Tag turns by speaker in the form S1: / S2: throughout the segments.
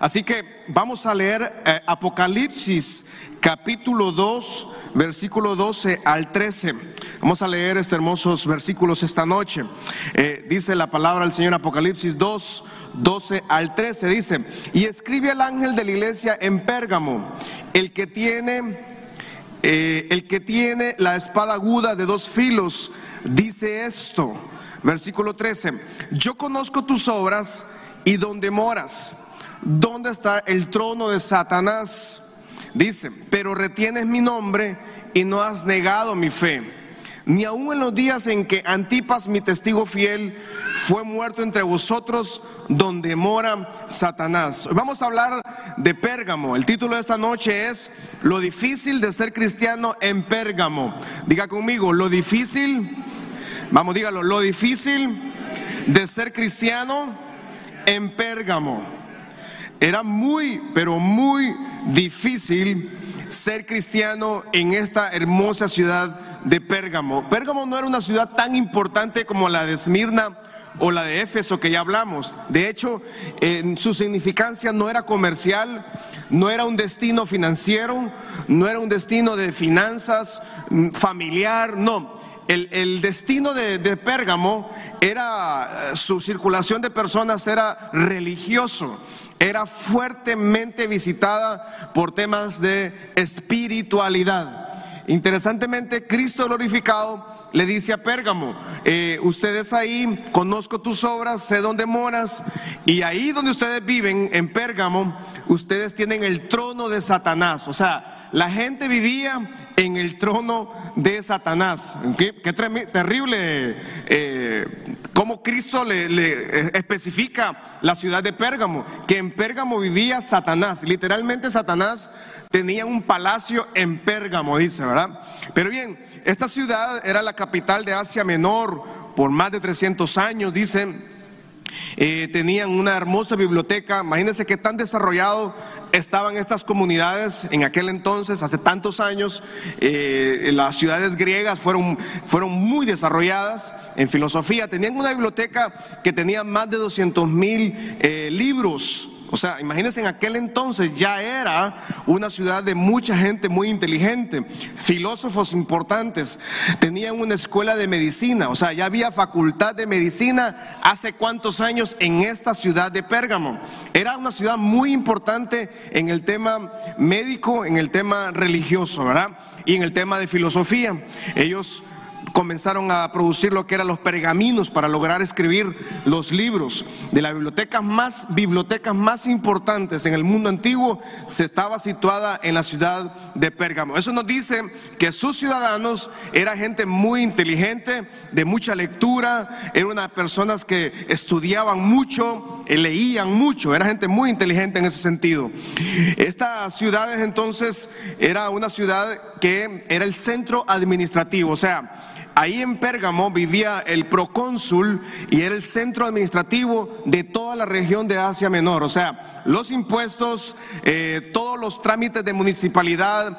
S1: Así que vamos a leer eh, Apocalipsis capítulo 2, versículo 12 al 13. Vamos a leer estos hermosos versículos esta noche. Eh, dice la palabra del Señor Apocalipsis 2, 12 al 13. Dice, y escribe al ángel de la iglesia en Pérgamo, el que tiene, eh, el que tiene la espada aguda de dos filos, dice esto. Versículo 13, yo conozco tus obras y donde moras, dónde está el trono de Satanás. Dice, pero retienes mi nombre y no has negado mi fe. Ni aun en los días en que Antipas, mi testigo fiel, fue muerto entre vosotros, donde mora Satanás. Vamos a hablar de Pérgamo. El título de esta noche es Lo difícil de ser cristiano en Pérgamo. Diga conmigo, lo difícil, vamos, dígalo, lo difícil de ser cristiano en Pérgamo. Era muy, pero muy difícil ser cristiano en esta hermosa ciudad de Pérgamo. Pérgamo no era una ciudad tan importante como la de Esmirna o la de Éfeso que ya hablamos. De hecho, su significancia no era comercial, no era un destino financiero, no era un destino de finanzas, mm, familiar, no. El, el destino de, de Pérgamo era, eh, su circulación de personas era religioso era fuertemente visitada por temas de espiritualidad. Interesantemente, Cristo glorificado le dice a Pérgamo, eh, ustedes ahí, conozco tus obras, sé dónde moras, y ahí donde ustedes viven, en Pérgamo, ustedes tienen el trono de Satanás. O sea, la gente vivía en el trono de Satanás. Qué, terrible eh, cómo Cristo le, le, especifica la ciudad de Pérgamo, que en Pérgamo vivía Satanás. Literalmente Satanás tenía un palacio en Pérgamo, dice, ¿verdad? Pero bien, esta ciudad era la capital de Asia Menor por más de 300 años, dicen. Eh, tenían una hermosa biblioteca. Imagínense qué tan desarrollado estaban estas comunidades en aquel entonces, hace tantos años. Eh, las ciudades griegas fueron, fueron muy desarrolladas en filosofía. Tenían una biblioteca que tenía más de 200 mil eh, libros. O sea, imagínense en aquel entonces ya era una ciudad de mucha gente muy inteligente, filósofos importantes, tenían una escuela de medicina, o sea, ya había facultad de medicina hace cuántos años en esta ciudad de Pérgamo. Era una ciudad muy importante en el tema médico, en el tema religioso, ¿verdad? Y en el tema de filosofía. Ellos comenzaron a producir lo que eran los pergaminos para lograr escribir los libros. De las bibliotecas más, bibliotecas más importantes en el mundo antiguo se estaba situada en la ciudad de Pérgamo. Eso nos dice que sus ciudadanos eran gente muy inteligente, de mucha lectura, eran unas personas que estudiaban mucho, eh, leían mucho, era gente muy inteligente en ese sentido. Esta ciudad entonces era una ciudad que era el centro administrativo, o sea, Ahí en Pérgamo vivía el procónsul y era el centro administrativo de toda la región de Asia Menor. O sea, los impuestos, eh, todos los trámites de municipalidad,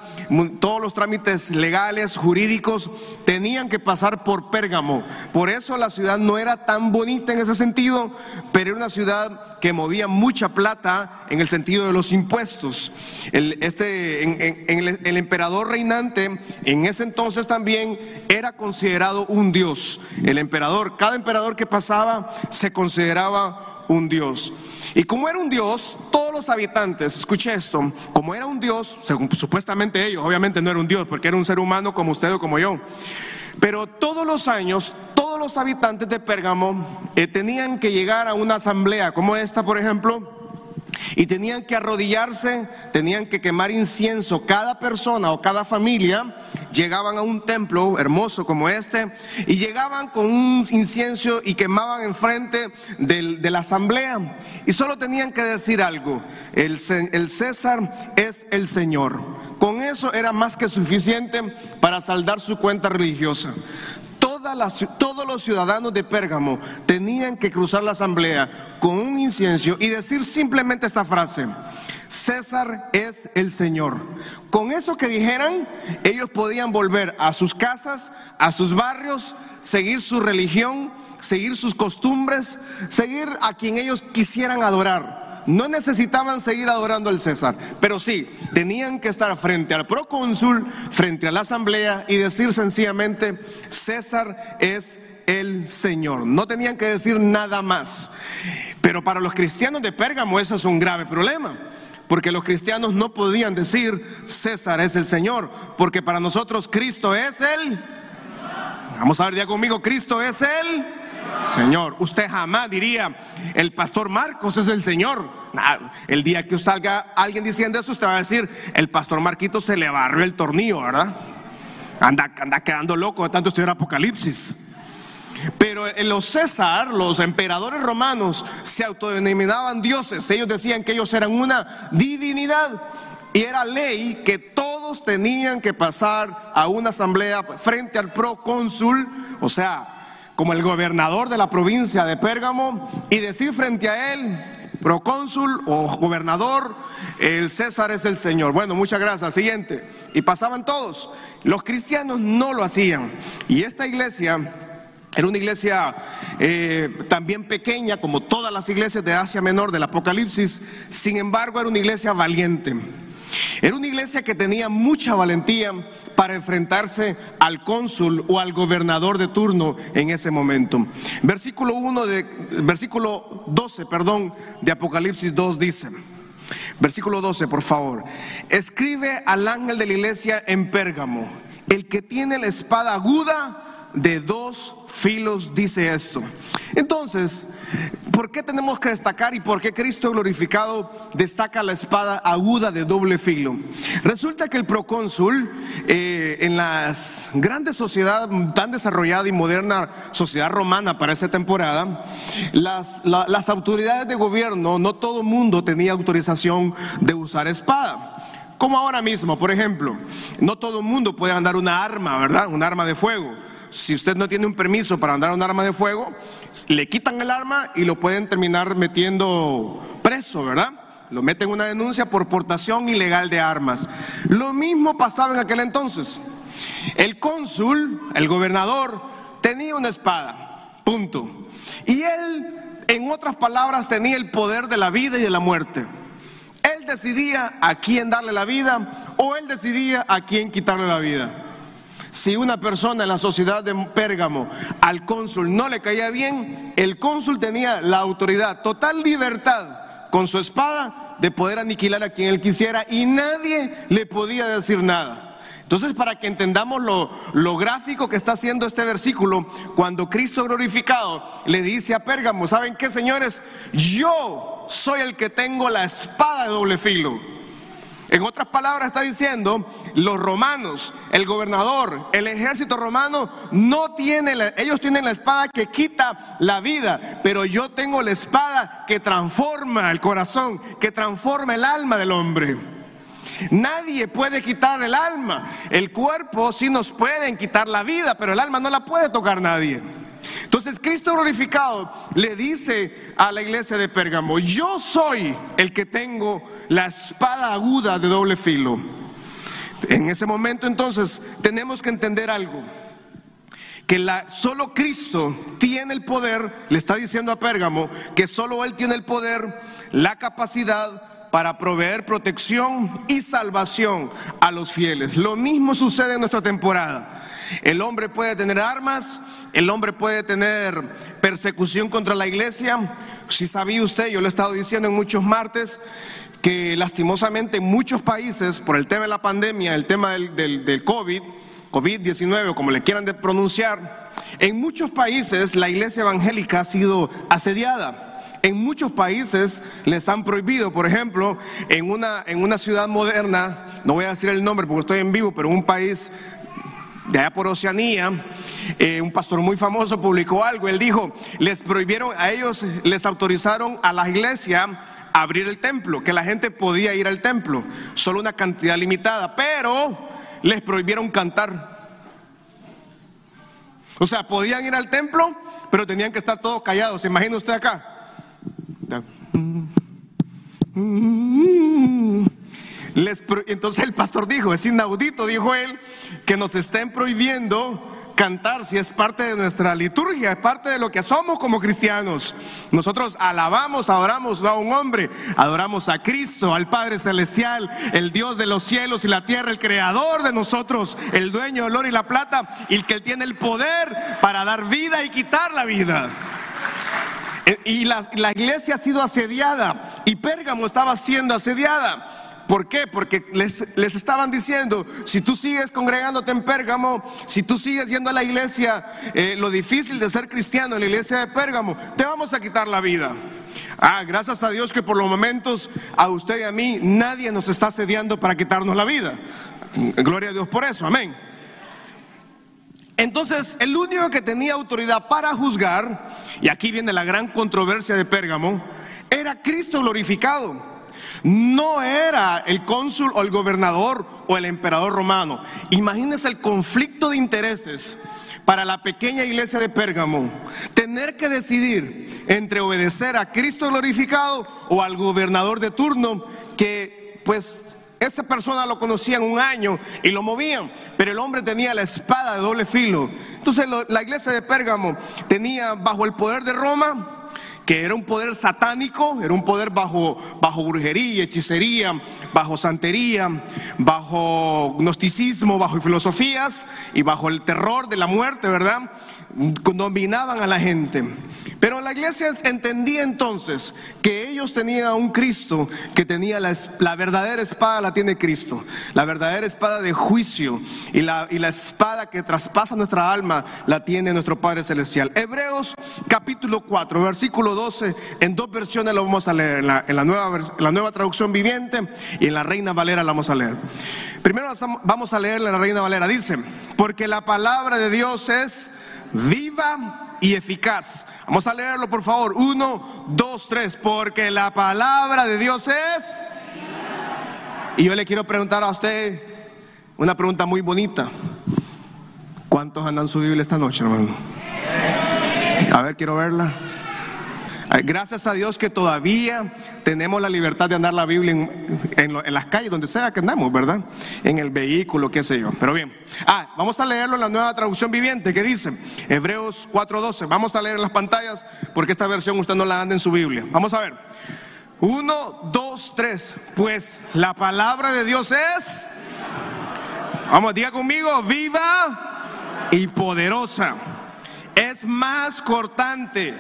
S1: todos los trámites legales, jurídicos, tenían que pasar por Pérgamo. Por eso la ciudad no era tan bonita en ese sentido, pero era una ciudad que movía mucha plata en el sentido de los impuestos. El, este, el, emperador reinante en ese entonces también era considerado un dios. El emperador, cada emperador que pasaba se consideraba un dios. Y como era un dios, todos los habitantes, escuche esto, como era un dios, supuestamente ellos, obviamente no era un dios, porque era un ser humano como usted o como yo, pero todos los años, los habitantes de Pérgamo eh, tenían que llegar a una asamblea como esta, por ejemplo, y tenían que arrodillarse, tenían que quemar incienso. Cada persona o cada familia llegaban a un templo hermoso como este y llegaban con un incienso y quemaban enfrente del, de la asamblea. Y solo tenían que decir algo, el, el César es el Señor. Con eso era más que suficiente para saldar su cuenta religiosa todos los ciudadanos de Pérgamo tenían que cruzar la asamblea con un incienso y decir simplemente esta frase. César es el Señor. Con eso que dijeran, ellos podían volver a sus casas, a sus barrios, seguir su religión, seguir sus costumbres, seguir a quien ellos quisieran adorar no necesitaban seguir adorando al César, pero sí, tenían que estar frente al procónsul, frente a la asamblea y decir sencillamente, César es el Señor. No tenían que decir nada más. Pero para los cristianos de Pérgamo eso es un grave problema. Porque los cristianos no podían decir César es el Señor, porque para nosotros Cristo es el... Vamos a ver ya conmigo, Cristo es el Señor. Usted jamás diría, el pastor Marcos es el Señor. El día que salga alguien diciendo eso, usted va a decir, el pastor Marquito se le barrió el tornillo, ¿verdad? Anda, anda quedando loco de tanto estudiar Apocalipsis. Pero los César, los emperadores romanos, se autodenominaban dioses. Ellos decían que ellos eran una divinidad. Y era ley que todos tenían que pasar a una asamblea frente al procónsul, o sea, como el gobernador de la provincia de Pérgamo, y decir frente a él, procónsul o gobernador, el César es el Señor. Bueno, muchas gracias. Siguiente. Y pasaban todos. Los cristianos no lo hacían. Y esta iglesia era una iglesia eh, también pequeña, como todas las iglesias de Asia Menor del Apocalipsis. Sin embargo, era una iglesia valiente. Era una iglesia que tenía mucha valentía para enfrentarse al cónsul o al gobernador de turno en ese momento. Versículo 1 de versículo 12, perdón, de Apocalipsis 2 dice: Versículo 12, por favor. Escribe al ángel de la iglesia en Pérgamo, el que tiene la espada aguda de dos filos dice esto. Entonces, ¿por qué tenemos que destacar y por qué Cristo glorificado destaca la espada aguda de doble filo? Resulta que el procónsul eh, en la grandes sociedad tan desarrollada y moderna sociedad romana para esa temporada, las, autoridades de gobierno, no todo mundo tenía autorización de usar espada. Como ahora mismo, por ejemplo, no todo el mundo puede andar una arma, ¿verdad? Un arma de fuego si usted no tiene un permiso para andar un arma de fuego, le quitan el arma y lo pueden terminar metiendo preso, ¿verdad? Lo meten una denuncia por portación ilegal de armas. Lo mismo pasaba en aquel entonces. El cónsul, el gobernador, tenía una espada, punto. Y él, en otras palabras, tenía el poder de la vida y de la muerte. Él decidía a quién darle la vida o él decidía a quién quitarle la vida. Si una persona en la sociedad de Pérgamo al cónsul no le caía bien, el cónsul tenía la autoridad, total libertad con su espada de poder aniquilar a quien él quisiera y nadie le podía decir nada. Entonces, para que entendamos lo, gráfico que está haciendo este versículo, cuando Cristo glorificado le dice a Pérgamo, ¿saben qué, señores? Yo soy el que tengo la espada de doble filo. En otras palabras está diciendo, los romanos, el gobernador, el ejército romano no tiene, ellos tienen la espada que quita la vida, pero yo tengo la espada que transforma el corazón, que transforma el alma del hombre. Nadie puede quitar el alma. El cuerpo sí nos pueden quitar la vida, pero el alma no la puede tocar nadie. Entonces Cristo glorificado le dice a la iglesia de Pérgamo, yo soy el que tengo la espada aguda de doble filo. En ese momento entonces tenemos que entender algo. Que la, solo Cristo tiene el poder, le está diciendo a Pérgamo, que solo Él tiene el poder, la capacidad para proveer protección y salvación a los fieles. Lo mismo sucede en nuestra temporada. El hombre puede tener armas, el hombre puede tener persecución contra la iglesia. Si sabía usted, yo lo he estado diciendo en muchos martes, que lastimosamente en muchos países, por el tema de la pandemia, el tema del, del, COVID, COVID-19 o como le quieran pronunciar, en muchos países la iglesia evangélica ha sido asediada. En muchos países les han prohibido, por ejemplo, en una, en una ciudad moderna, no voy a decir el nombre porque estoy en vivo, pero un país de allá por Oceanía, eh, un pastor muy famoso publicó algo. Él dijo: les prohibieron, a ellos les autorizaron a la iglesia abrir el templo, que la gente podía ir al templo, solo una cantidad limitada, pero les prohibieron cantar. O sea, podían ir al templo, pero tenían que estar todos callados. ¿Se imagina usted acá? Entonces el pastor dijo, es inaudito, dijo él, que nos estén prohibiendo cantar si es parte de nuestra liturgia, es parte de lo que somos como cristianos. Nosotros alabamos, adoramos a un hombre, adoramos a Cristo, al Padre Celestial, el Dios de los cielos y la tierra, el creador de nosotros, el dueño del oro y la plata, y el que tiene el poder para dar vida y quitar la vida. Eh, y la, la iglesia ha sido asediada y Pérgamo estaba siendo asediada. ¿Por qué? Porque les, les, estaban diciendo, si tú sigues congregándote en Pérgamo, si tú sigues yendo a la iglesia, eh, lo difícil de ser cristiano en la iglesia de Pérgamo, te vamos a quitar la vida. Ah, gracias a Dios que por los momentos a usted y a mí nadie nos está asediando para quitarnos la vida. Gloria a Dios por eso, amén. Entonces, el único que tenía autoridad para juzgar, y aquí viene la gran controversia de Pérgamo, era Cristo glorificado. No era el cónsul o el gobernador o el emperador romano. Imagínense el conflicto de intereses para la pequeña iglesia de Pérgamo. Tener que decidir entre obedecer a Cristo glorificado o al gobernador de turno que pues esa persona lo conocían un año y lo movían, pero el hombre tenía la espada de doble filo. Entonces la iglesia de Pérgamo tenía bajo el poder de Roma que era un poder satánico, era un poder bajo, bajo brujería, hechicería, bajo santería, bajo gnosticismo, bajo filosofías y bajo el terror de la muerte, ¿verdad? Dominaban a la gente. Pero la iglesia entendía entonces que ellos tenían un Cristo que tenía la, verdadera espada, la tiene Cristo, la verdadera espada de juicio y la, espada que traspasa nuestra alma la tiene nuestro Padre Celestial. Hebreos capítulo 4, versículo 12, en dos versiones lo vamos a leer, en la, en la nueva, en la nueva traducción viviente y en la Reina Valera la vamos a leer. Primero vamos a leer en la Reina Valera, dice, porque la palabra de Dios es viva y eficaz. Vamos a leerlo, por favor. Uno, dos, tres. Porque la palabra de Dios es. Y yo le quiero preguntar a usted una pregunta muy bonita. ¿Cuántos andan su Biblia esta noche, hermano? A ver, quiero verla. Gracias a Dios que todavía tenemos la libertad de andar la Biblia en, las calles, donde sea que andamos, ¿verdad? En el vehículo, qué sé yo. Pero bien. Ah, vamos a leerlo en la nueva traducción viviente que dice Hebreos 4:12. Vamos a leer en las pantallas porque esta versión usted no la anda en su Biblia. Vamos a ver. Uno, dos, tres. Pues la palabra de Dios es. Vamos, diga conmigo, viva y poderosa. Es más cortante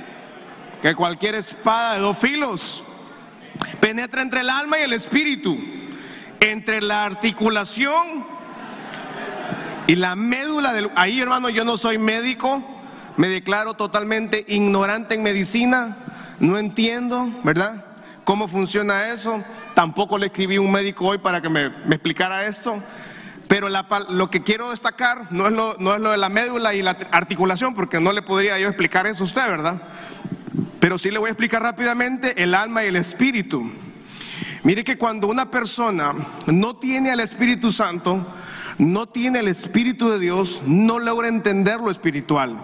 S1: que cualquier espada de dos filos. Penetra entre el alma y el espíritu, entre la articulación y la médula del... Ahí hermano, yo no soy médico, me declaro totalmente ignorante en medicina, no entiendo, ¿verdad? ¿Cómo funciona eso? Tampoco le escribí un médico hoy para que me, explicara esto. Pero lo que quiero destacar no es lo de la médula y la articulación, porque no le podría yo explicar eso a usted, ¿verdad? Pero sí le voy a explicar rápidamente el alma y el espíritu. Mire que cuando una persona no tiene al Espíritu Santo, no tiene el Espíritu de Dios, no logra entender lo espiritual.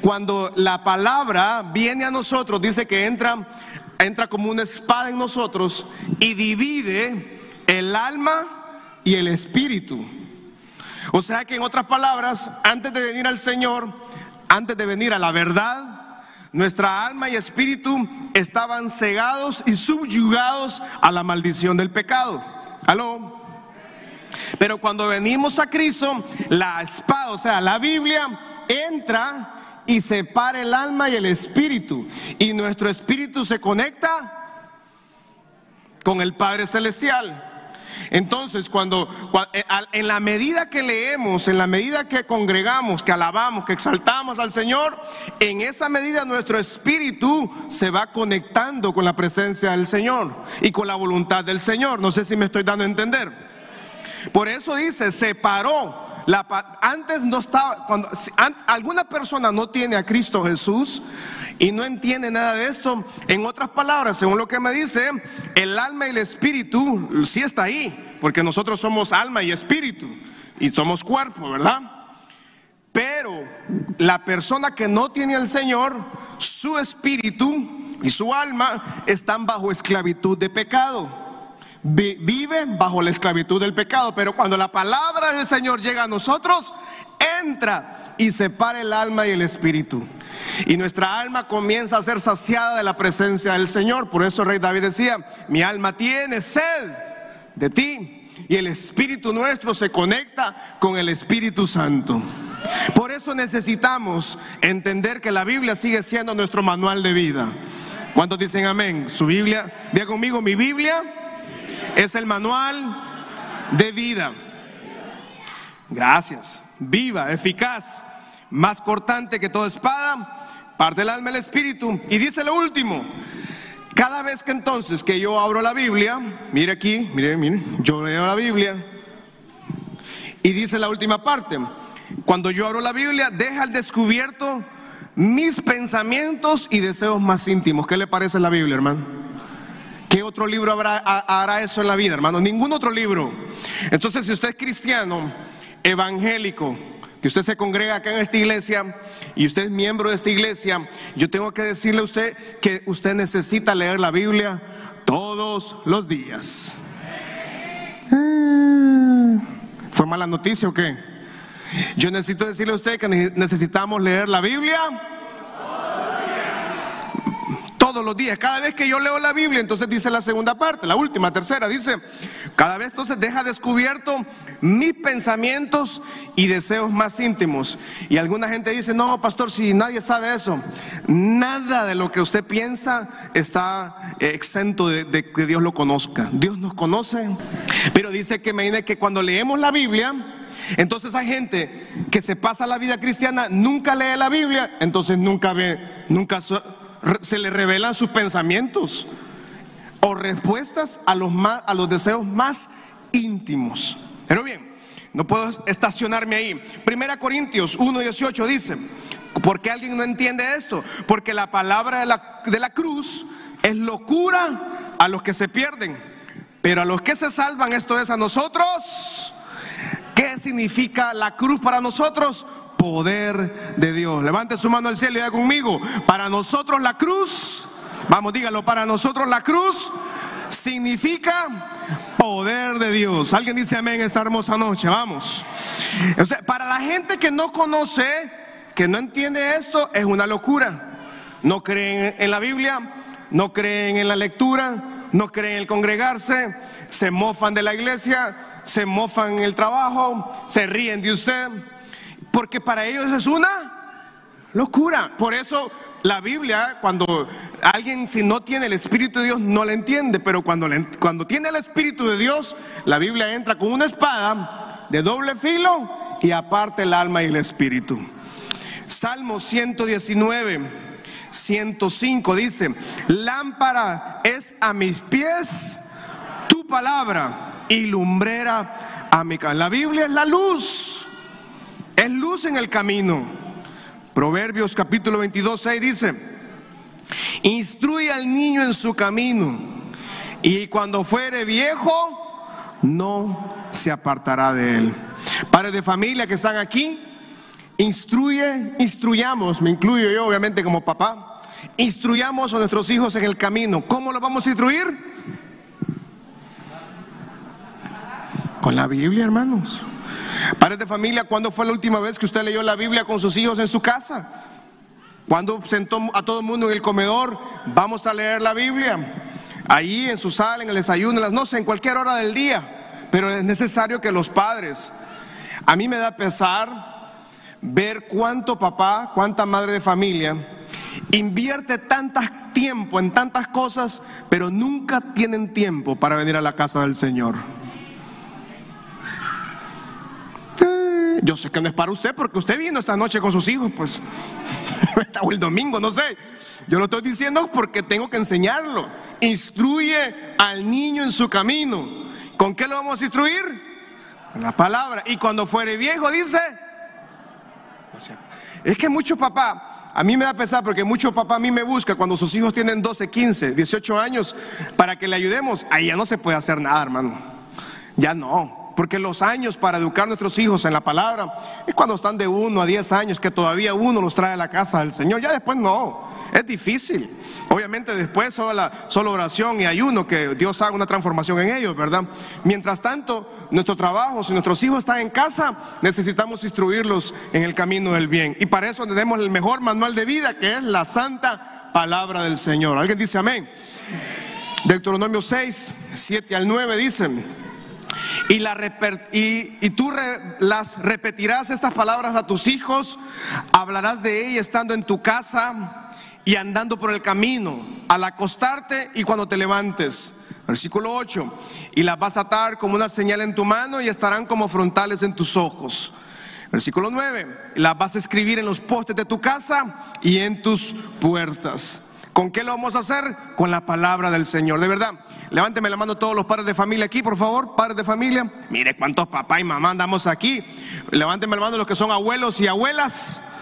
S1: Cuando la palabra viene a nosotros, dice que entra, entra como una espada en nosotros y divide el alma y el espíritu. O sea que en otras palabras, antes de venir al Señor, antes de venir a la verdad, nuestra alma y espíritu estaban cegados y subyugados a la maldición del pecado. Aló. Pero cuando venimos a Cristo, la espada, o sea, la Biblia, entra y separa el alma y el espíritu. Y nuestro espíritu se conecta con el Padre Celestial. Entonces, cuando, eh, en la medida que leemos, en la medida que congregamos, que alabamos, que exaltamos al Señor, en esa medida nuestro espíritu se va conectando con la presencia del Señor y con la voluntad del Señor. No sé si me estoy dando a entender. Por eso dice, separó. La, antes no estaba, cuando alguna persona no tiene a Cristo Jesús, y no entiende nada de esto, en otras palabras, según lo que me dice, el alma y el espíritu sí está ahí, porque nosotros somos alma y espíritu y somos cuerpo, ¿verdad? Pero la persona que no tiene al Señor, su espíritu y su alma están bajo esclavitud de pecado. Vive bajo la esclavitud del pecado, pero cuando la palabra del Señor llega a nosotros, entra y separa el alma y el espíritu. Y nuestra alma comienza a ser saciada de la presencia del Señor. Por eso el rey David decía, mi alma tiene sed de ti. Y el espíritu nuestro se conecta con el Espíritu Santo. Por eso necesitamos entender que la Biblia sigue siendo nuestro manual de vida. ¿Cuántos dicen amén? Su Biblia, diga conmigo, mi Biblia es el manual de vida. Gracias. Viva, eficaz, más cortante que toda espada, parte el alma y el espíritu. Y dice lo último, cada vez que entonces que yo abro la Biblia, mire aquí, mire, mire, yo leo la Biblia y dice la última parte, cuando yo abro la Biblia, deja al descubierto mis pensamientos y deseos más íntimos. ¿Qué le parece la Biblia, hermano? ¿Qué otro libro habrá, hará eso en la vida, hermano? Ningún otro libro. Entonces, si usted es cristiano, evangélico, que usted se congrega acá en esta iglesia y usted es miembro de esta iglesia, yo tengo que decirle a usted que usted necesita leer la Biblia todos los días. Ah, ¿Fue mala noticia o qué? Yo necesito decirle a usted que necesitamos leer la Biblia todos los días. Cada vez que yo leo la Biblia, entonces dice la segunda parte, la última, tercera, dice, cada vez entonces deja descubierto mis pensamientos y deseos más íntimos. Y alguna gente dice, no, pastor, si nadie sabe eso, nada de lo que usted piensa está eh, exento de, que Dios lo conozca. Dios nos conoce. Pero dice que me que cuando leemos la Biblia, entonces hay gente que se pasa la vida cristiana, nunca lee la Biblia, entonces nunca ve, nunca se le revelan sus pensamientos o respuestas a los, más, a los deseos más íntimos. Pero bien, no puedo estacionarme ahí. Primera Corintios 1.18 dice, ¿por qué alguien no entiende esto? Porque la palabra de la, de la cruz es locura a los que se pierden, pero a los que se salvan, esto es a nosotros. ¿Qué significa la cruz para nosotros? Poder de Dios. Levante su mano al cielo y diga conmigo, para nosotros la cruz, vamos, dígalo, para nosotros la cruz significa poder de Dios. Alguien dice amén esta hermosa noche, vamos. para la gente que no conoce, que no entiende esto, es una locura. No creen en la Biblia, no creen en la lectura, no creen en el congregarse, se mofan de la iglesia, se mofan en el trabajo, se ríen de usted. Porque para ellos es una locura. Por eso la Biblia, cuando alguien si no tiene el Espíritu de Dios no la entiende, pero cuando, cuando tiene el Espíritu de Dios, la Biblia entra con una espada de doble filo y aparte el alma y el Espíritu. Salmo 119, 105 dice, lámpara es a mis pies tu palabra y lumbrera a mi casa. La Biblia es la luz es luz en el camino. Proverbios capítulo 22, 6 dice, instruye al niño en su camino y cuando fuere viejo no se apartará de él. Padres de familia que están aquí, instruye, instruyamos, me incluyo yo obviamente como papá, instruyamos a nuestros hijos en el camino. ¿Cómo lo vamos a instruir? Con la Biblia, hermanos. Padres de familia, ¿cuándo fue la última vez que usted leyó la Biblia con sus hijos en su casa? Cuando sentó a todo el mundo en el comedor, vamos a leer la Biblia. Ahí en su sala, en el desayuno, en las, no sé, en cualquier hora del día. Pero es necesario que los padres, a mí me da pesar ver cuánto papá, cuánta madre de familia invierte tanto tiempo en tantas cosas, pero nunca tienen tiempo para venir a la casa del Señor. Yo sé que no es para usted porque usted vino esta noche con sus hijos, pues, o el domingo, no sé. Yo lo estoy diciendo porque tengo que enseñarlo. Instruye al niño en su camino. ¿Con qué lo vamos a instruir? Con la palabra. Y cuando fuere viejo, dice. es que mucho papá, a mí me da pesar porque mucho papá a mí me busca cuando sus hijos tienen 12, 15, 18 años para que le ayudemos. Ahí ya no se puede hacer nada, hermano. Ya no. Porque los años para educar a nuestros hijos en la palabra es cuando están de uno a diez años, que todavía uno los trae a la casa del Señor. Ya después no. Es difícil. Obviamente después solo, solo oración y ayuno que Dios haga una transformación en ellos, ¿verdad? Mientras tanto, nuestro trabajo, si nuestros hijos están en casa, necesitamos instruirlos en el camino del bien. Y para eso tenemos el mejor manual de vida que es la santa palabra del Señor. ¿Alguien dice amén? Deuteronomio 6, 7 al 9 dicen, y, la, y, y tú las repetirás estas palabras a tus hijos, hablarás de ella estando en tu casa y andando por el camino, al acostarte y cuando te levantes. Versículo 8, y las vas a atar como una señal en tu mano y estarán como frontales en tus ojos. Versículo 9, las vas a escribir en los postes de tu casa y en tus puertas. ¿Con qué lo vamos a hacer? Con la palabra del Señor. De verdad, levánteme la mano todos los padres de familia aquí, por favor, padres de familia. Mire cuántos papá y mamá andamos aquí. Levánteme la mano los que son abuelos y abuelas.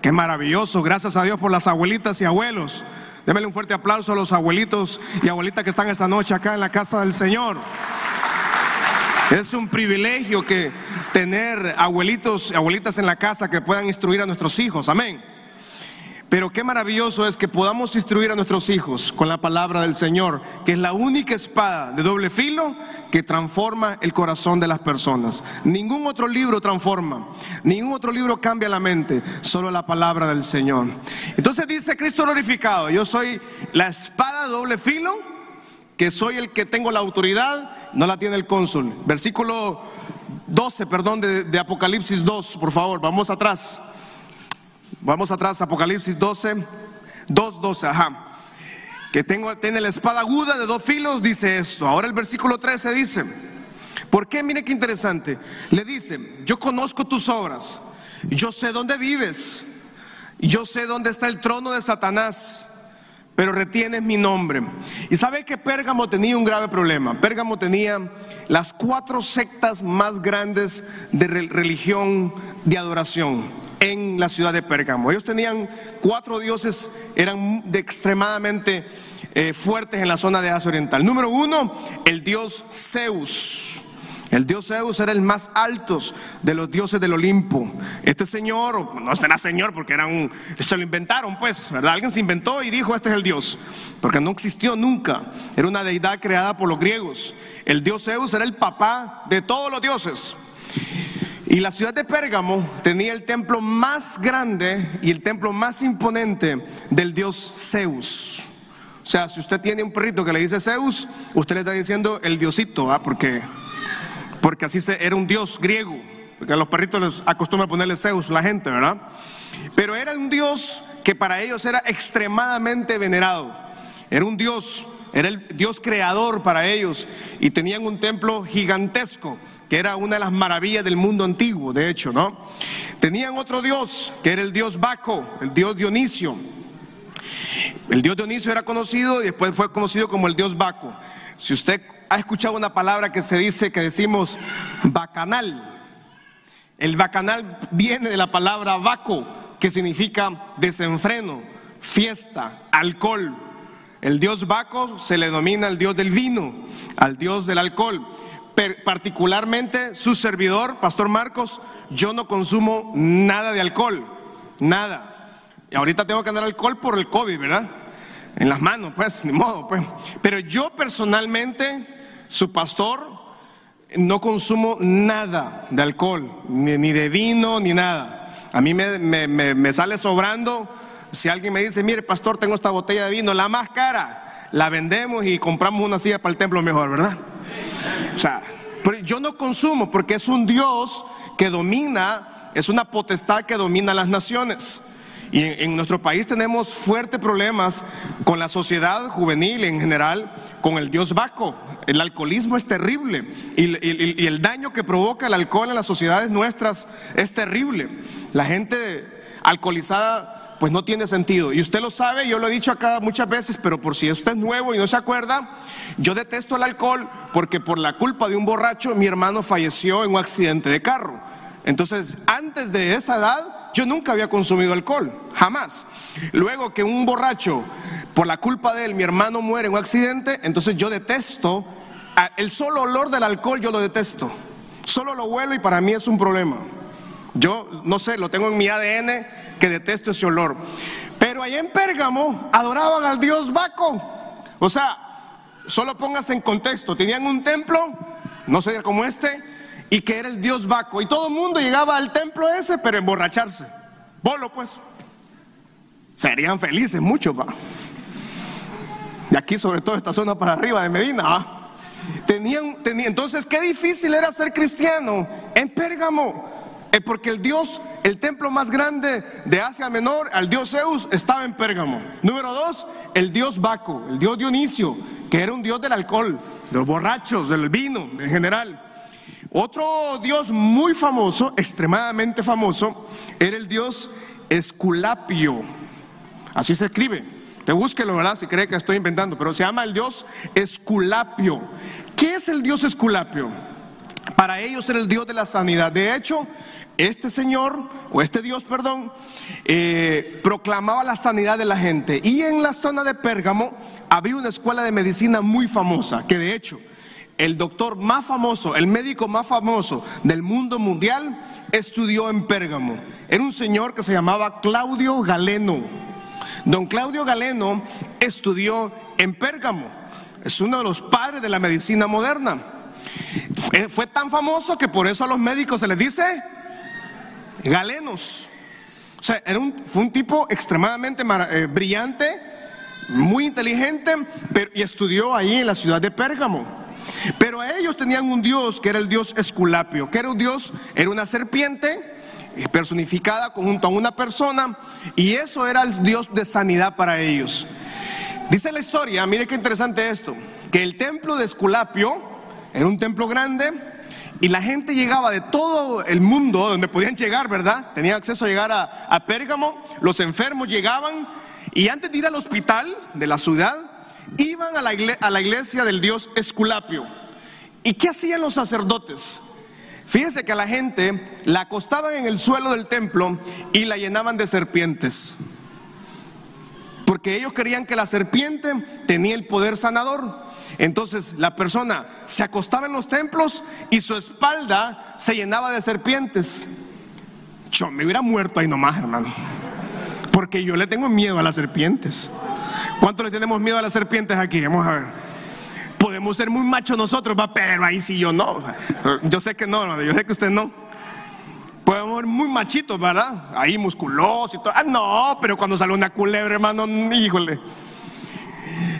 S1: Qué maravilloso, gracias a Dios por las abuelitas y abuelos. Démele un fuerte aplauso a los abuelitos y abuelitas que están esta noche acá en la casa del Señor. Es un privilegio que tener abuelitos y abuelitas en la casa que puedan instruir a nuestros hijos. Amén. Pero qué maravilloso es que podamos instruir a nuestros hijos con la palabra del Señor, que es la única espada de doble filo que transforma el corazón de las personas. Ningún otro libro transforma, ningún otro libro cambia la mente, solo la palabra del Señor. Entonces dice Cristo glorificado, yo soy la espada de doble filo, que soy el que tengo la autoridad, no la tiene el cónsul. Versículo 12, perdón, de, Apocalipsis 2, por favor, vamos atrás. Vamos atrás, Apocalipsis 12, 2, 12, ajá. Que tengo, tiene la espada aguda de dos filos, dice esto. Ahora el versículo 13 dice, ¿por qué? Mire qué interesante. Le dice, yo conozco tus obras, yo sé dónde vives, yo sé dónde está el trono de Satanás, pero retienes mi nombre. Y sabe que Pérgamo tenía un grave problema. Pérgamo tenía las cuatro sectas más grandes de religión de adoración en la ciudad de Pérgamo. Ellos tenían cuatro dioses, eran de extremadamente eh, fuertes en la zona de Asia Oriental. Número uno, el dios Zeus. El dios Zeus era el más alto de los dioses del Olimpo. Este señor, no era señor porque era un, se lo inventaron pues, ¿verdad? Alguien se inventó y dijo, este es el dios, porque no existió nunca. Era una deidad creada por los griegos. El dios Zeus era el papá de todos los dioses. Y la ciudad de Pérgamo tenía el templo más grande y el templo más imponente del dios Zeus. O sea, si usted tiene un perrito que le dice Zeus, usted le está diciendo el diosito, ¿ah? porque, porque así se, era un dios griego, porque a los perritos les acostumbra ponerle Zeus la gente, ¿verdad? Pero era un dios que para ellos era extremadamente venerado. Era un dios, era el dios creador para ellos y tenían un templo gigantesco que era una de las maravillas del mundo antiguo, de hecho, ¿no? Tenían otro dios, que era el dios Baco, el dios Dionisio. El dios Dionisio era conocido y después fue conocido como el dios Baco. Si usted ha escuchado una palabra que se dice, que decimos bacanal, el bacanal viene de la palabra Baco, que significa desenfreno, fiesta, alcohol. El dios Baco se le denomina el dios del vino, al dios del alcohol particularmente su servidor, Pastor Marcos, yo no consumo nada de alcohol, nada. Y ahorita tengo que andar alcohol por el COVID, ¿verdad? En las manos, pues, ni modo, pues. Pero yo personalmente, su pastor, no consumo nada de alcohol, ni, de vino, ni nada. A mí me, me sale sobrando. Si alguien me dice, mire, pastor, tengo esta botella de vino, la más cara, la vendemos y compramos una silla para el templo mejor, ¿verdad? O sea, yo no consumo porque es un Dios que domina, es una potestad que domina las naciones. Y en, nuestro país tenemos fuertes problemas con la sociedad juvenil en general, con el Dios Baco. El alcoholismo es terrible y, y el daño que provoca el alcohol en las sociedades nuestras es terrible. La gente alcoholizada pues no tiene sentido. Y usted lo sabe, yo lo he dicho acá muchas veces, pero por si usted es nuevo y no se acuerda, yo detesto el alcohol porque por la culpa de un borracho mi hermano falleció en un accidente de carro. Entonces, antes de esa edad, yo nunca había consumido alcohol, jamás. Luego que un borracho, por la culpa de él, mi hermano muere en un accidente, entonces yo detesto, el solo olor del alcohol yo lo detesto. Solo lo huelo y para mí es un problema. Yo no sé, lo tengo en mi ADN que detesto ese olor. Pero allá en Pérgamo adoraban al dios Baco. O sea, solo póngase en contexto, tenían un templo, no sé como este, y que era el dios Baco. Y todo el mundo llegaba al templo ese, pero emborracharse. Bolo pues. Serían felices muchos, va. Y aquí, sobre todo, esta zona para arriba de Medina, Tenían, tenían, entonces, qué difícil era ser cristiano en Pérgamo. Eh, porque el Dios, el templo más grande de Asia Menor, al Dios Zeus, estaba en Pérgamo. Número dos, el Dios Baco, el Dios Dionisio, que era un Dios del alcohol, de los borrachos, del vino en general. Otro Dios muy famoso, extremadamente famoso, era el Dios Esculapio. Así se escribe. Te búsquelo, ¿verdad? Si cree que estoy inventando, pero se llama el Dios Esculapio. ¿Qué es el Dios Esculapio? Para ellos era el Dios de la sanidad. De hecho, este señor, o este Dios, perdón, eh, proclamaba la sanidad de la gente. Y en la zona de Pérgamo había una escuela de medicina muy famosa, que de hecho el doctor más famoso, el médico más famoso del mundo mundial, estudió en Pérgamo. Era un señor que se llamaba Claudio Galeno. Don Claudio Galeno estudió en Pérgamo. Es uno de los padres de la medicina moderna. Fue, tan famoso que por eso a los médicos se les dice galenos. O sea, era un, fue un tipo extremadamente eh, brillante, muy inteligente, y estudió ahí en la ciudad de Pérgamo. Pero a ellos tenían un dios que era el dios Esculapio, que era un dios, era una serpiente eh, personificada junto a una persona, y eso era el dios de sanidad para ellos. Dice la historia, mire qué interesante esto, que el templo de Esculapio era un templo grande, y la gente llegaba de todo el mundo donde podían llegar, ¿verdad? Tenían acceso a llegar a, Pérgamo, los enfermos llegaban y antes de ir al hospital de la ciudad, iban a la, iglesia, a la iglesia del dios Esculapio. ¿Y qué hacían los sacerdotes? Fíjense que a la gente la acostaban en el suelo del templo y la llenaban de serpientes. Porque ellos creían que la serpiente tenía el poder sanador. Entonces la persona se acostaba en los templos y su espalda se llenaba de serpientes. Yo me hubiera muerto ahí nomás, hermano. Porque yo le tengo miedo a las serpientes. ¿Cuánto le tenemos miedo a las serpientes aquí? Vamos a ver. Podemos ser muy machos nosotros, va, pero ahí sí yo no. Yo sé que no, yo sé que usted no. Podemos ser muy machitos, ¿verdad? Ahí musculosos y todo. Ah, no, pero cuando sale una culebra, hermano, híjole.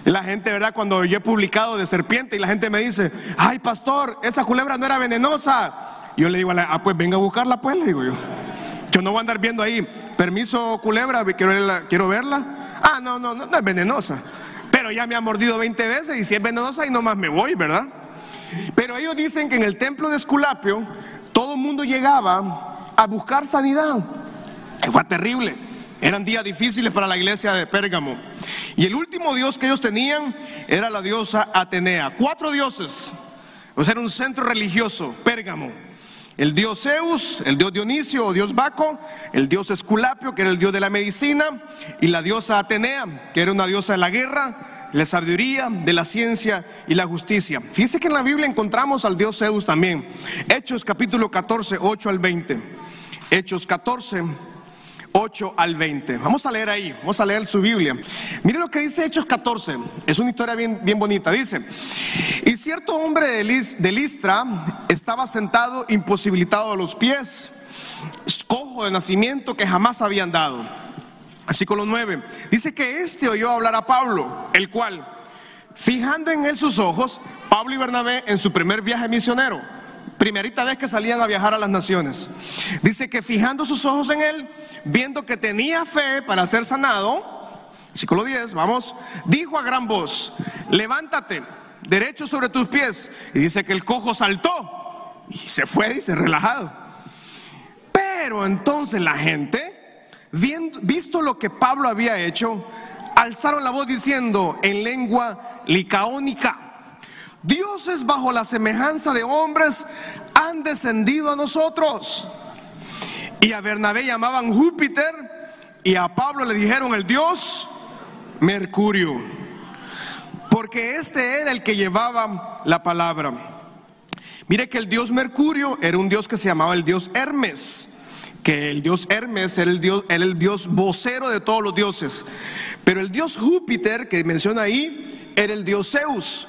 S1: La gente, ¿verdad? Cuando yo he publicado de serpiente y la gente me dice, ay pastor, esa culebra no era venenosa. Yo le digo, ah, pues venga a buscarla, pues, le digo yo. Yo no voy a andar viendo ahí, permiso culebra, quiero verla. Quiero verla. Ah, no, no, no, no es venenosa. Pero ya me ha mordido 20 veces y si es venenosa y nomás me voy, ¿verdad? Pero ellos dicen que en el templo de Esculapio todo el mundo llegaba a buscar sanidad. Fue terrible. Eran días difíciles para la iglesia de Pérgamo. Y el último dios que ellos tenían era la diosa Atenea. Cuatro dioses. O sea, era un centro religioso, Pérgamo. El dios Zeus, el dios Dionisio o dios Baco, el dios Esculapio, que era el dios de la medicina, y la diosa Atenea, que era una diosa de la guerra, la sabiduría, de la ciencia y la justicia. Fíjense que en la Biblia encontramos al dios Zeus también. Hechos capítulo 14, 8 al 20. Hechos 14. 8 al 20. Vamos a leer ahí, vamos a leer su Biblia. Mire lo que dice Hechos 14, es una historia bien, bien bonita. Dice, y cierto hombre de, de Listra estaba sentado imposibilitado a los pies, cojo de nacimiento que jamás había andado. Versículo 9, dice que este oyó hablar a Pablo, el cual, fijando en él sus ojos, Pablo y Bernabé en su primer viaje misionero, primerita vez que salían a viajar a las naciones, dice que fijando sus ojos en él, viendo que tenía fe para ser sanado, versículo 10, vamos, dijo a gran voz, levántate, derecho sobre tus pies. Y dice que el cojo saltó y se fue, dice, relajado. Pero entonces la gente, visto lo que Pablo había hecho, alzaron la voz diciendo en lengua licaónica, dioses bajo la semejanza de hombres han descendido a nosotros. Y a Bernabé llamaban Júpiter y a Pablo le dijeron el dios Mercurio, porque este era el que llevaba la palabra. Mire que el dios Mercurio era un dios que se llamaba el dios Hermes, que el dios Hermes era el dios, era el dios vocero de todos los dioses. Pero el dios Júpiter, que menciona ahí, era el dios Zeus.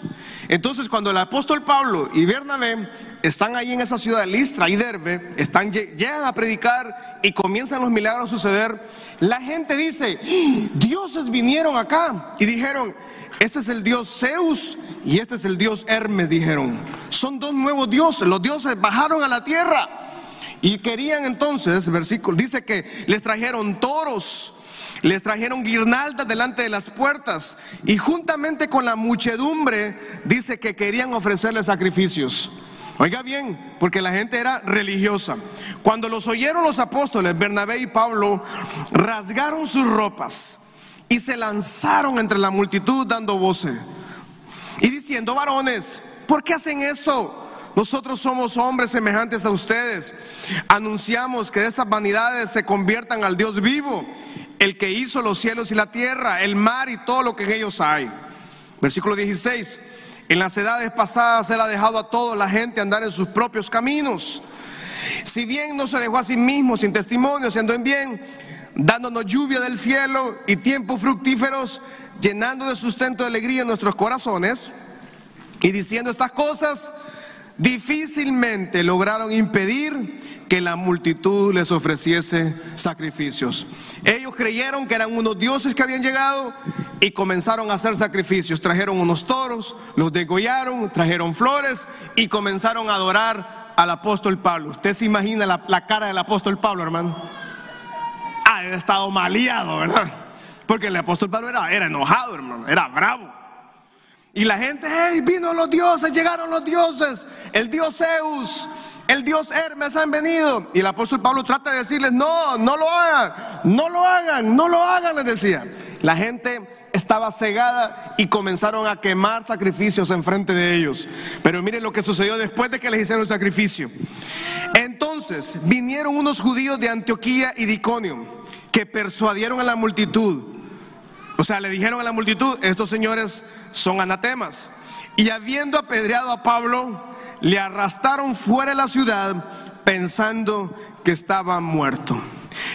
S1: Entonces, cuando el apóstol Pablo y Bernabé están ahí en esa ciudad de Listra y Derbe, están, llegan a predicar y comienzan los milagros a suceder, la gente dice, ¡Ah! dioses vinieron acá y dijeron, este es el dios Zeus y este es el dios Hermes, dijeron. Son dos nuevos dioses, los dioses bajaron a la tierra y querían entonces, versículo, dice que les trajeron toros les trajeron guirnaldas delante de las puertas y juntamente con la muchedumbre dice que querían ofrecerle sacrificios. Oiga bien, porque la gente era religiosa. Cuando los oyeron los apóstoles, Bernabé y Pablo rasgaron sus ropas y se lanzaron entre la multitud dando voces y diciendo, varones, ¿por qué hacen esto? Nosotros somos hombres semejantes a ustedes. Anunciamos que esas vanidades se conviertan al Dios vivo el que hizo los cielos y la tierra, el mar y todo lo que en ellos hay. Versículo 16. En las edades pasadas Él ha dejado a toda la gente andar en sus propios caminos. Si bien no se dejó a sí mismo sin testimonio, siendo en bien, dándonos lluvia del cielo y tiempos fructíferos, llenando de sustento de alegría nuestros corazones, y diciendo estas cosas, difícilmente lograron impedir que la multitud les ofreciese sacrificios. Ellos creyeron que eran unos dioses que habían llegado y comenzaron a hacer sacrificios. Trajeron unos toros, los degollaron, trajeron flores y comenzaron a adorar al apóstol Pablo. ¿Usted se imagina la, cara del apóstol Pablo, hermano? Ah, estado maleado, ¿verdad? Porque el apóstol Pablo era, era enojado, hermano, era bravo. Y la gente, hey, vino los dioses, llegaron los dioses, el dios Zeus, el dios Hermes han venido. Y el apóstol Pablo trata de decirles, no, no lo hagan, no lo hagan, no lo hagan, les decía. La gente estaba cegada y comenzaron a quemar sacrificios enfrente de ellos. Pero miren lo que sucedió después de que les hicieron el sacrificio. Entonces vinieron unos judíos de Antioquía y de que persuadieron a la multitud. O sea, le dijeron a la multitud, estos señores son anatemas. Y habiendo apedreado a Pablo, le arrastraron fuera de la ciudad pensando que estaba muerto.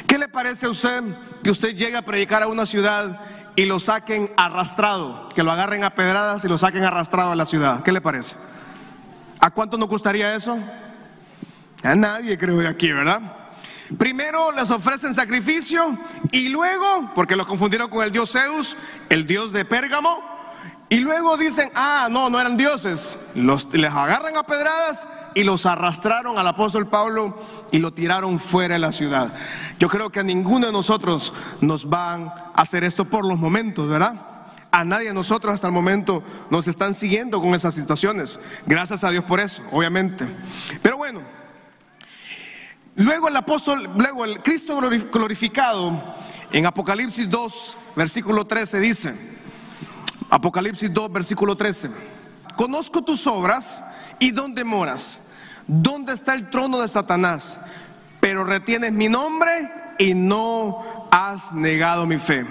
S1: ¿Qué le parece a usted que usted llegue a predicar a una ciudad y lo saquen arrastrado, que lo agarren a pedradas y lo saquen arrastrado a la ciudad? ¿Qué le parece? ¿A cuánto nos gustaría eso? A nadie creo de aquí, ¿verdad? Primero les ofrecen sacrificio y luego, porque lo confundieron con el dios Zeus, el dios de Pérgamo, y luego dicen, ah, no, no eran dioses. Los, les agarran a pedradas y los arrastraron al apóstol Pablo y lo tiraron fuera de la ciudad. Yo creo que a ninguno de nosotros nos van a hacer esto por los momentos, ¿verdad? A nadie de nosotros hasta el momento nos están siguiendo con esas situaciones. Gracias a Dios por eso, obviamente. Pero bueno, luego el apóstol, luego el Cristo glorificado en Apocalipsis 2, versículo 13 dice, Apocalipsis 2, versículo 13. Conozco tus obras y dónde moras, dónde está el trono de Satanás, pero retienes mi nombre y no has negado mi fe.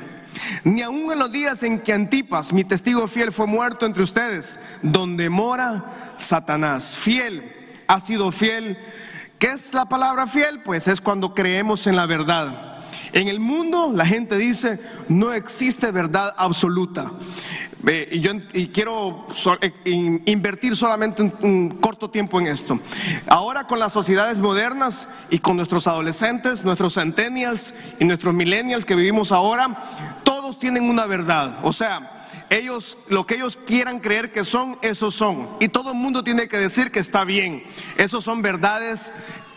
S1: Ni aun en los días en que Antipas, mi testigo fiel, fue muerto entre ustedes, donde mora Satanás. Fiel, ha sido fiel. ¿Qué es la palabra fiel? Pues es cuando creemos en la verdad. En el mundo la gente dice, no existe verdad absoluta y yo quiero eh, invertir solamente un, corto tiempo en esto. Ahora con las sociedades modernas y con nuestros adolescentes, nuestros centennials y nuestros millennials que vivimos ahora, todos tienen una verdad. O sea, ellos, lo que ellos quieran creer que son, esos son. Y todo el mundo tiene que decir que está bien. Esos son verdades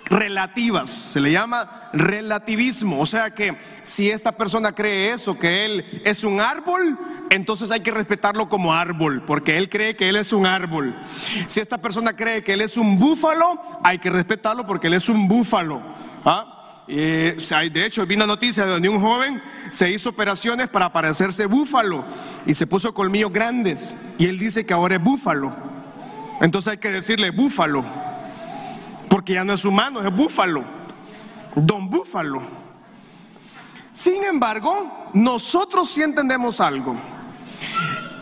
S1: relativas, se le llama relativismo, o sea que si esta persona cree eso, que él es un árbol, entonces hay que respetarlo como árbol, porque él cree que él es un árbol. Si esta persona cree que él es un búfalo, hay que respetarlo porque él es un búfalo. ¿Ah? De hecho, vi una noticia de donde un joven se hizo operaciones para parecerse búfalo y se puso colmillos grandes y él dice que ahora es búfalo. Entonces hay que decirle búfalo porque ya no es humano, es búfalo, don búfalo. Sin embargo, nosotros sí entendemos algo,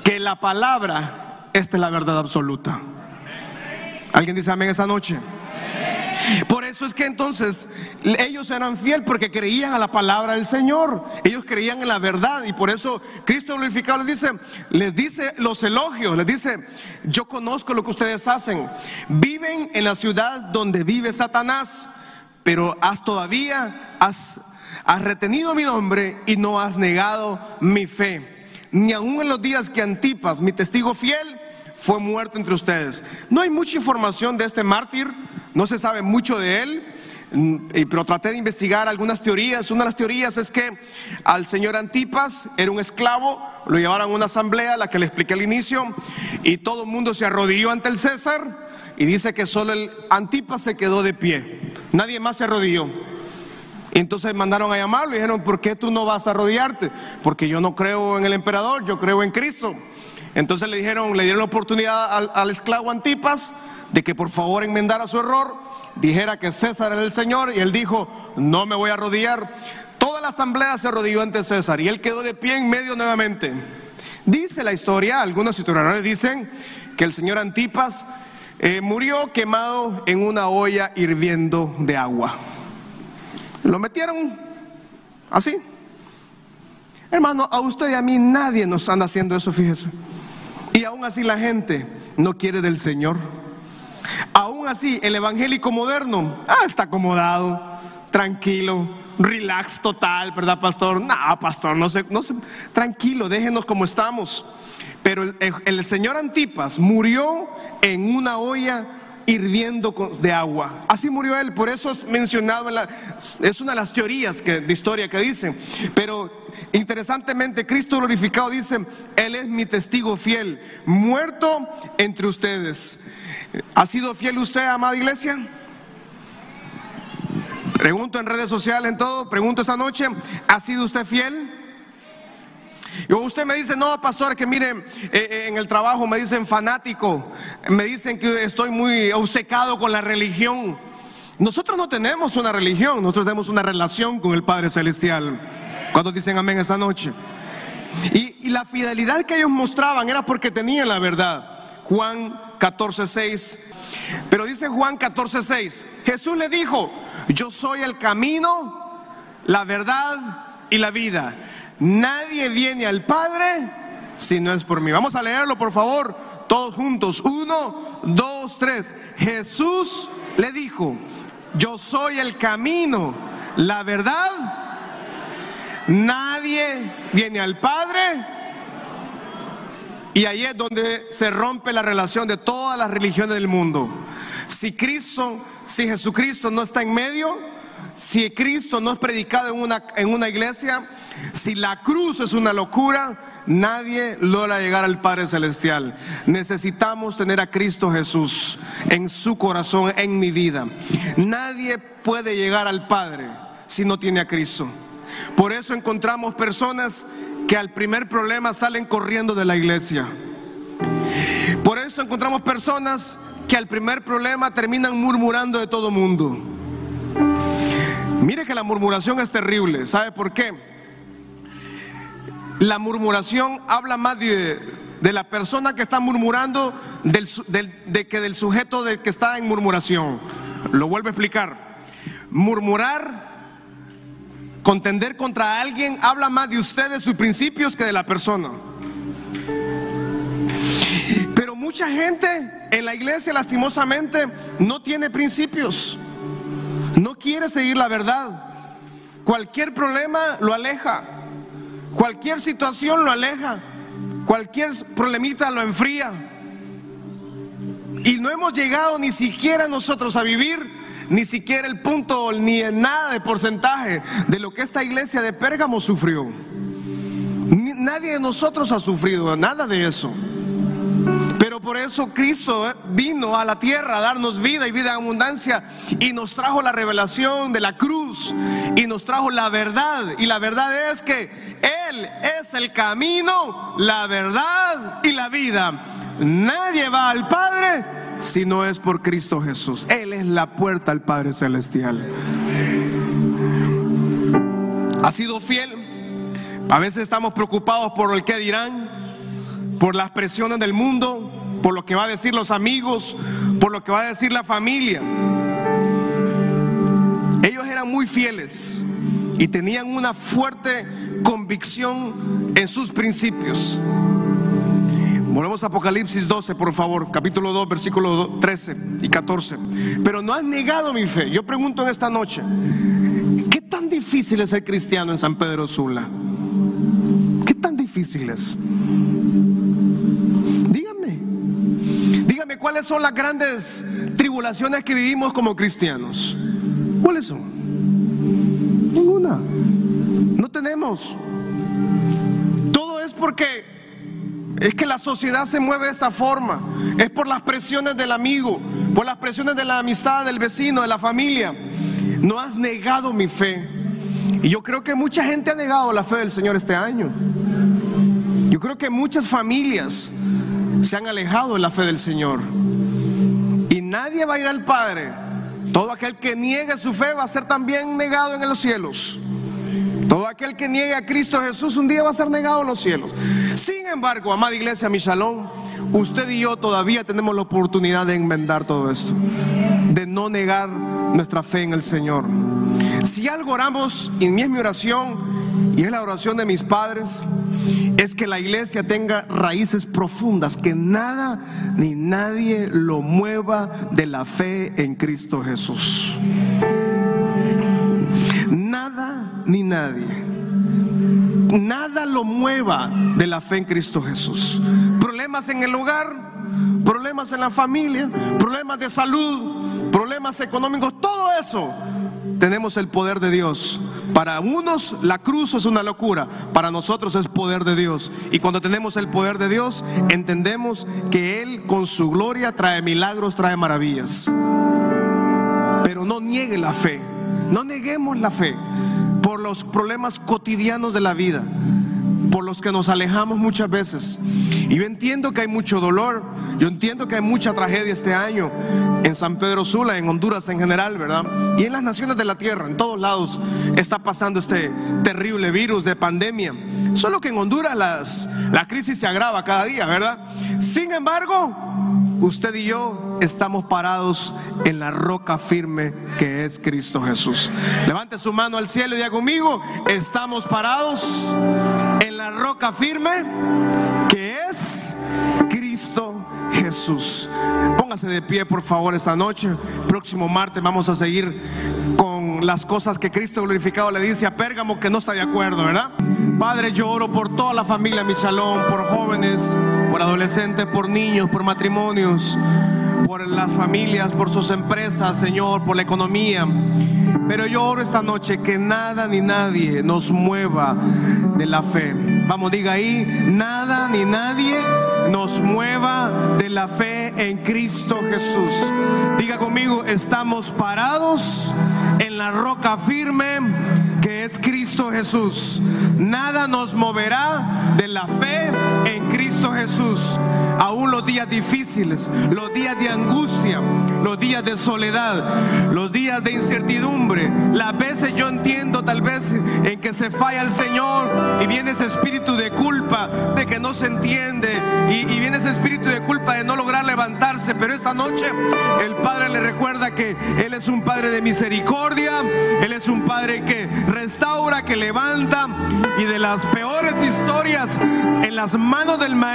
S1: que la palabra, esta es la verdad absoluta. ¿Alguien dice amén esa noche? Por es que entonces ellos eran fiel porque creían a la palabra del Señor. Ellos creían en la verdad y por eso Cristo glorificado les dice, les dice los elogios, les dice, yo conozco lo que ustedes hacen. Viven en la ciudad donde vive Satanás, pero has todavía has, has retenido mi nombre y no has negado mi fe. Ni aun en los días que Antipas, mi testigo fiel, fue muerto entre ustedes. No hay mucha información de este mártir, no se sabe mucho de él, mm, pero traté de investigar algunas teorías. Una de las teorías es que al señor Antipas era un esclavo, lo llevaron a una asamblea, la que le expliqué al inicio, y todo el mundo se arrodilló ante el César, y dice que solo el Antipas se quedó de pie, nadie más se arrodilló. entonces mandaron a llamarlo y dijeron, ¿por qué tú no vas a arrodillarte? Porque yo no creo en el emperador, yo creo en Cristo. Entonces le dijeron, le dieron la oportunidad al, esclavo Antipas de que por favor enmendara su error, dijera que César era el Señor y él dijo, no me voy a arrodillar. Toda la asamblea se arrodilló ante César y él quedó de pie en medio nuevamente. Dice la historia, algunos historiadores dicen que el señor Antipas eh, murió quemado en una olla hirviendo de agua. Lo metieron así. Hermano, a usted y a mí nadie nos anda haciendo eso, fíjese. Y aún así la gente no quiere del Señor. Aún así el evangélico moderno ah, está acomodado, tranquilo, relax total, ¿verdad, pastor? No, pastor, no sé, no sé, tranquilo, déjenos como estamos. Pero el, el Señor Antipas murió en una olla hirviendo de agua. Así murió él, por eso es mencionado en la, es una de las teorías que, de historia que dicen. Pero interesantemente, Cristo glorificado dice, Él es mi testigo fiel, muerto entre ustedes. ¿Ha sido fiel usted, amada iglesia? Pregunto en redes sociales, en todo, pregunto esa noche, ¿ha sido usted fiel? Y usted me dice, no, pastor, que mire, eh, eh, en el trabajo me dicen fanático, me dicen que estoy muy obcecado con la religión. Nosotros no tenemos una religión, nosotros tenemos una relación con el Padre Celestial. ¿Cuántos dicen amén esa noche? Y, y la fidelidad que ellos mostraban era porque tenían la verdad. Juan 14:6. Pero dice Juan 14:6, Jesús le dijo, yo soy el camino, la verdad y la vida. Nadie viene al Padre si no es por mí. Vamos a leerlo, por favor, todos juntos. Uno, dos, tres. Jesús le dijo, yo soy el camino, la verdad. Nadie viene al Padre. Y ahí es donde se rompe la relación de todas las religiones del mundo. Si Cristo, si Jesucristo no está en medio, si Cristo no es predicado en una, en una iglesia, si la cruz es una locura, nadie logra llegar al Padre Celestial. Necesitamos tener a Cristo Jesús en su corazón, en mi vida. Nadie puede llegar al Padre si no tiene a Cristo. Por eso encontramos personas que al primer problema salen corriendo de la iglesia. Por eso encontramos personas que al primer problema terminan murmurando de todo mundo. Mire que la murmuración es terrible. ¿Sabe por qué? La murmuración habla más de, la persona que está murmurando de que del sujeto del que está en murmuración. Lo vuelvo a explicar. Murmurar, contender contra alguien, habla más de usted, de sus principios, que de la persona. Pero mucha gente en la iglesia, lastimosamente, no tiene principios. Quiere seguir la verdad. Cualquier problema lo aleja. Cualquier situación lo aleja. Cualquier problemita lo enfría. Y no hemos llegado ni siquiera nosotros a vivir ni siquiera el punto ni en nada de porcentaje de lo que esta iglesia de Pérgamo sufrió. Nadie de nosotros ha sufrido nada de eso. Pero por eso Cristo eh, vino a la tierra a darnos vida y vida en abundancia y nos trajo la revelación de la cruz y nos trajo la verdad. Y la verdad es que Él es el camino, la verdad y la vida. Nadie va al Padre si no es por Cristo Jesús. Él es la puerta al Padre Celestial. Ha sido fiel. A veces estamos preocupados por el que dirán por las presiones del mundo, por lo que va a decir los amigos, por lo que va a decir la familia. ellos eran muy fieles y tenían una fuerte convicción en sus principios. Volvemos a Apocalipsis 12, por favor, capítulo 2, versículos 13 y 14. Pero no has negado mi fe. Yo pregunto en esta noche, ¿qué tan difícil es ser cristiano en San Pedro Sula? ¿Qué tan difícil es? Cuáles son las grandes tribulaciones que vivimos como cristianos. ¿Cuáles son? Ninguna. No tenemos. Todo es porque es que la sociedad se mueve de esta forma. Es por las presiones del amigo, por las presiones de la amistad, del vecino, de la familia. No has negado mi fe. Y yo creo que mucha gente ha negado la fe del Señor este año. Yo creo que muchas familias se han alejado de la fe del Señor. Y nadie va a ir al Padre. Todo aquel que niegue su fe va a ser también negado en los cielos. Todo aquel que niegue a Cristo Jesús un día va a ser negado en los cielos. Sin embargo, amada iglesia, mi salón, usted y yo todavía tenemos la oportunidad de enmendar todo esto, de no negar nuestra fe en el Señor. Si algo oramos, y es mi oración, y es la oración de mis padres, es que la iglesia tenga raíces profundas, que nada ni nadie lo mueva de la fe en Cristo Jesús. Nada ni nadie. Nada lo mueva de la fe en Cristo Jesús. Problemas en el hogar, problemas en la familia, problemas de salud, problemas económicos, todo eso tenemos el poder de Dios. Para unos la cruz es una locura, para nosotros es poder de Dios. Y cuando tenemos el poder de Dios, entendemos que Él con su gloria trae milagros, trae maravillas. Pero no niegue la fe, no neguemos la fe por los problemas cotidianos de la vida, por los que nos alejamos muchas veces. Y yo entiendo que hay mucho dolor, yo entiendo que hay mucha tragedia este año en San Pedro Sula, en Honduras en general, ¿verdad? Y en las naciones de la tierra, en todos lados está pasando este terrible virus de pandemia. Solo que en Honduras las, la crisis se agrava cada día, ¿verdad? Sin embargo, usted y yo estamos parados en la roca firme que es Cristo Jesús. Levante su mano al cielo y diga conmigo, estamos parados la roca firme que es Cristo Jesús. Póngase de pie, por favor, esta noche. Próximo martes vamos a seguir con las cosas que Cristo glorificado le dice a Pérgamo que no está de acuerdo, ¿verdad? Padre, yo oro por toda la familia Michalón, por jóvenes, por adolescentes, por niños, por matrimonios, por las familias, por sus empresas, Señor, por la economía. Pero yo oro esta noche que nada ni nadie nos mueva de la fe. Vamos, diga ahí, nada ni nadie nos mueva de la fe en Cristo Jesús. Diga conmigo, estamos parados en la roca firme que es Cristo Jesús. Nada nos moverá de la fe en Cristo Jesús. Aún los días difíciles, los días de angustia, los días de soledad, los días de incertidumbre. Las veces yo entiendo tal vez en que se falla el Señor y viene ese espíritu de culpa, de que no se entiende y, viene ese espíritu de culpa de no lograr levantarse. Pero esta noche el Padre le recuerda que Él es un Padre de misericordia, Él es un Padre que restaura, que levanta y de las peores historias en las manos del Maestro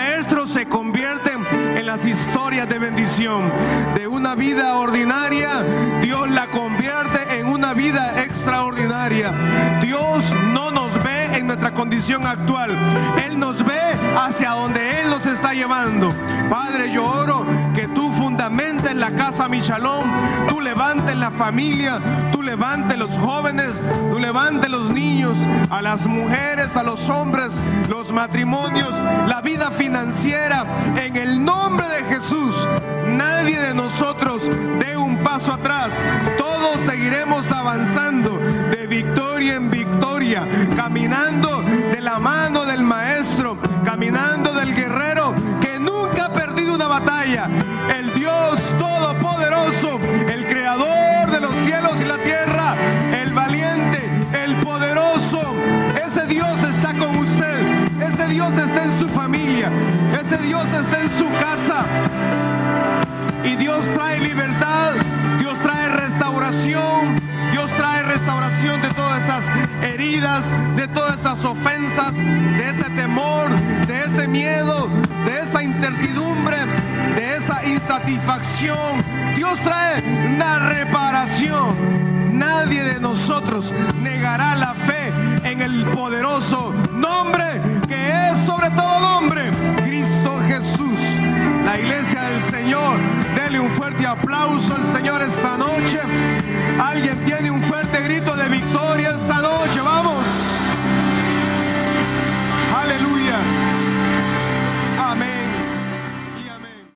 S1: se convierten en las historias de bendición. De una vida ordinaria, Dios la convierte en una vida extraordinaria. Dios no nos ve en nuestra condición actual, Él nos ve hacia donde Él nos está llevando. Padre, yo oro que tú fundamentes la casa Michalón, tú levantes la familia, tú levantes los jóvenes, tú levantes los niños, a las mujeres, a los hombres, los matrimonios, la vida financiera, en el nombre de Jesús. Nadie de nosotros dé un paso atrás. Todos seguiremos avanzando de victoria en victoria, caminando restauración. De todas estas heridas, de todas esas ofensas, de ese temor, de ese miedo, de esa incertidumbre, de esa insatisfacción. Dios trae una reparación. Nadie de nosotros negará la fe en el poderoso nombre que es sobre todo nombre, Cristo Jesús. La iglesia del Señor, dele un fuerte aplauso al Señor esta noche.